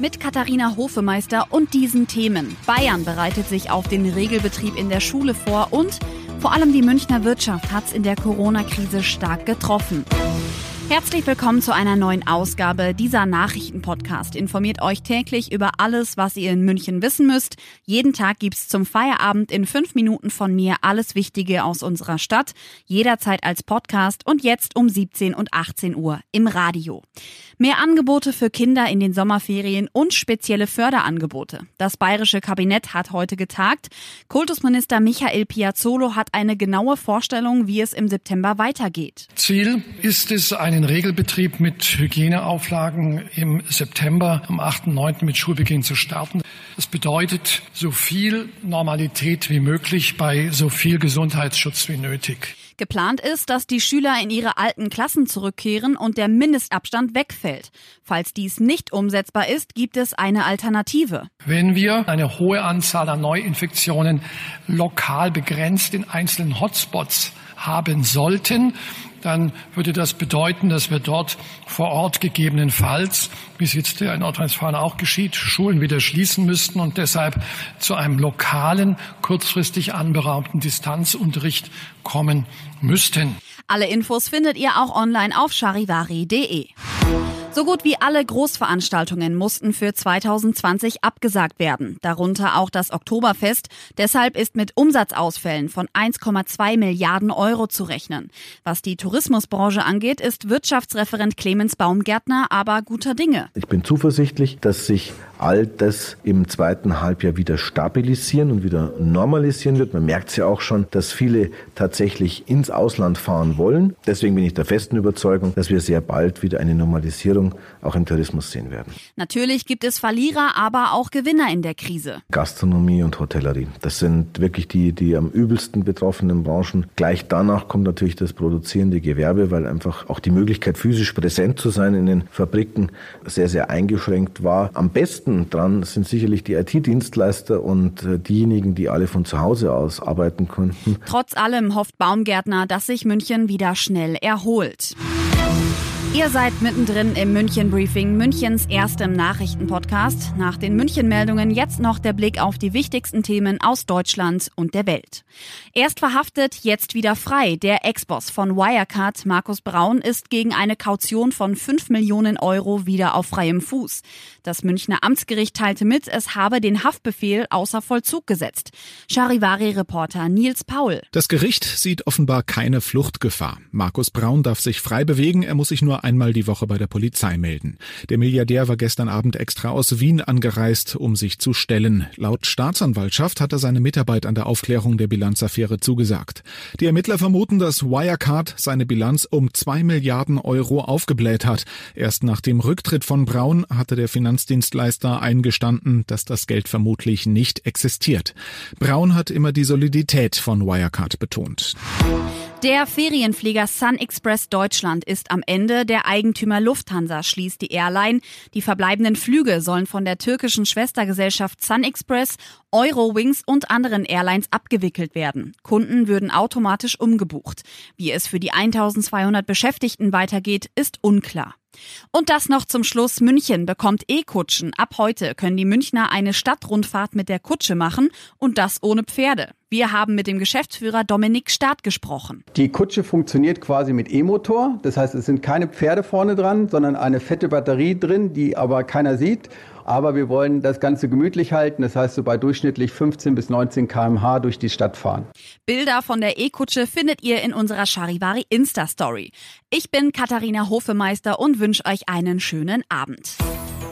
Mit Katharina Hofemeister und diesen Themen. Bayern bereitet sich auf den Regelbetrieb in der Schule vor und vor allem die Münchner Wirtschaft hat es in der Corona-Krise stark getroffen. Herzlich willkommen zu einer neuen Ausgabe dieser Nachrichtenpodcast. Informiert euch täglich über alles, was ihr in München wissen müsst. Jeden Tag gibt's zum Feierabend in fünf Minuten von mir alles Wichtige aus unserer Stadt. Jederzeit als Podcast und jetzt um 17 und 18 Uhr im Radio. Mehr Angebote für Kinder in den Sommerferien und spezielle Förderangebote. Das bayerische Kabinett hat heute getagt. Kultusminister Michael Piazzolo hat eine genaue Vorstellung, wie es im September weitergeht. Ziel ist es, eine den Regelbetrieb mit Hygieneauflagen im September am 8.9. mit Schulbeginn zu starten. Das bedeutet so viel Normalität wie möglich bei so viel Gesundheitsschutz wie nötig. Geplant ist, dass die Schüler in ihre alten Klassen zurückkehren und der Mindestabstand wegfällt. Falls dies nicht umsetzbar ist, gibt es eine Alternative. Wenn wir eine hohe Anzahl an Neuinfektionen lokal begrenzt in einzelnen Hotspots haben sollten, dann würde das bedeuten, dass wir dort vor Ort gegebenenfalls, wie es jetzt in Nordrhein-Westfalen auch geschieht, Schulen wieder schließen müssten und deshalb zu einem lokalen, kurzfristig anberaumten Distanzunterricht kommen müssten. Alle Infos findet ihr auch online auf charivari.de. So gut wie alle Großveranstaltungen mussten für 2020 abgesagt werden, darunter auch das Oktoberfest. Deshalb ist mit Umsatzausfällen von 1,2 Milliarden Euro zu rechnen. Was die Tourismusbranche angeht, ist Wirtschaftsreferent Clemens Baumgärtner aber guter Dinge. Ich bin zuversichtlich, dass sich all das im zweiten Halbjahr wieder stabilisieren und wieder normalisieren wird. Man merkt es ja auch schon, dass viele tatsächlich ins Ausland fahren wollen. Deswegen bin ich der festen Überzeugung, dass wir sehr bald wieder eine Normalisierung auch im Tourismus sehen werden. Natürlich gibt es Verlierer, aber auch Gewinner in der Krise. Gastronomie und Hotellerie. Das sind wirklich die, die am übelsten betroffenen Branchen. Gleich danach kommt natürlich das produzierende Gewerbe, weil einfach auch die Möglichkeit, physisch präsent zu sein in den Fabriken sehr, sehr eingeschränkt war. Am besten dran sind sicherlich die IT-Dienstleister und äh, diejenigen, die alle von zu Hause aus arbeiten konnten. Trotz allem hofft Baumgärtner, dass sich München wieder schnell erholt. Ihr seid mittendrin im München Briefing, Münchens erstem Nachrichtenpodcast. Nach den München-Meldungen jetzt noch der Blick auf die wichtigsten Themen aus Deutschland und der Welt. Erst verhaftet, jetzt wieder frei. Der Ex-Boss von Wirecard, Markus Braun, ist gegen eine Kaution von 5 Millionen Euro wieder auf freiem Fuß. Das Münchner Amtsgericht teilte mit, es habe den Haftbefehl außer Vollzug gesetzt. Charivari-Reporter Nils Paul. Das Gericht sieht offenbar keine Fluchtgefahr. Markus Braun darf sich frei bewegen, er muss sich einmal die Woche bei der Polizei melden. Der Milliardär war gestern Abend extra aus Wien angereist, um sich zu stellen. Laut Staatsanwaltschaft hat er seine Mitarbeit an der Aufklärung der Bilanzaffäre zugesagt. Die Ermittler vermuten, dass Wirecard seine Bilanz um zwei Milliarden Euro aufgebläht hat. Erst nach dem Rücktritt von Braun hatte der Finanzdienstleister eingestanden, dass das Geld vermutlich nicht existiert. Braun hat immer die Solidität von Wirecard betont. Der Ferienflieger Sun Express Deutschland ist am Ende. Der Eigentümer Lufthansa schließt die Airline. Die verbleibenden Flüge sollen von der türkischen Schwestergesellschaft Sun Express, Eurowings und anderen Airlines abgewickelt werden. Kunden würden automatisch umgebucht. Wie es für die 1200 Beschäftigten weitergeht, ist unklar. Und das noch zum Schluss. München bekommt E-Kutschen. Ab heute können die Münchner eine Stadtrundfahrt mit der Kutsche machen und das ohne Pferde. Wir haben mit dem Geschäftsführer Dominik Staat gesprochen. Die Kutsche funktioniert quasi mit E-Motor. Das heißt, es sind keine Pferde vorne dran, sondern eine fette Batterie drin, die aber keiner sieht. Aber wir wollen das Ganze gemütlich halten. Das heißt, so bei durchschnittlich 15 bis 19 km/h durch die Stadt fahren. Bilder von der E-Kutsche findet ihr in unserer Charivari Insta-Story. Ich bin Katharina Hofemeister und wünsche euch einen schönen Abend.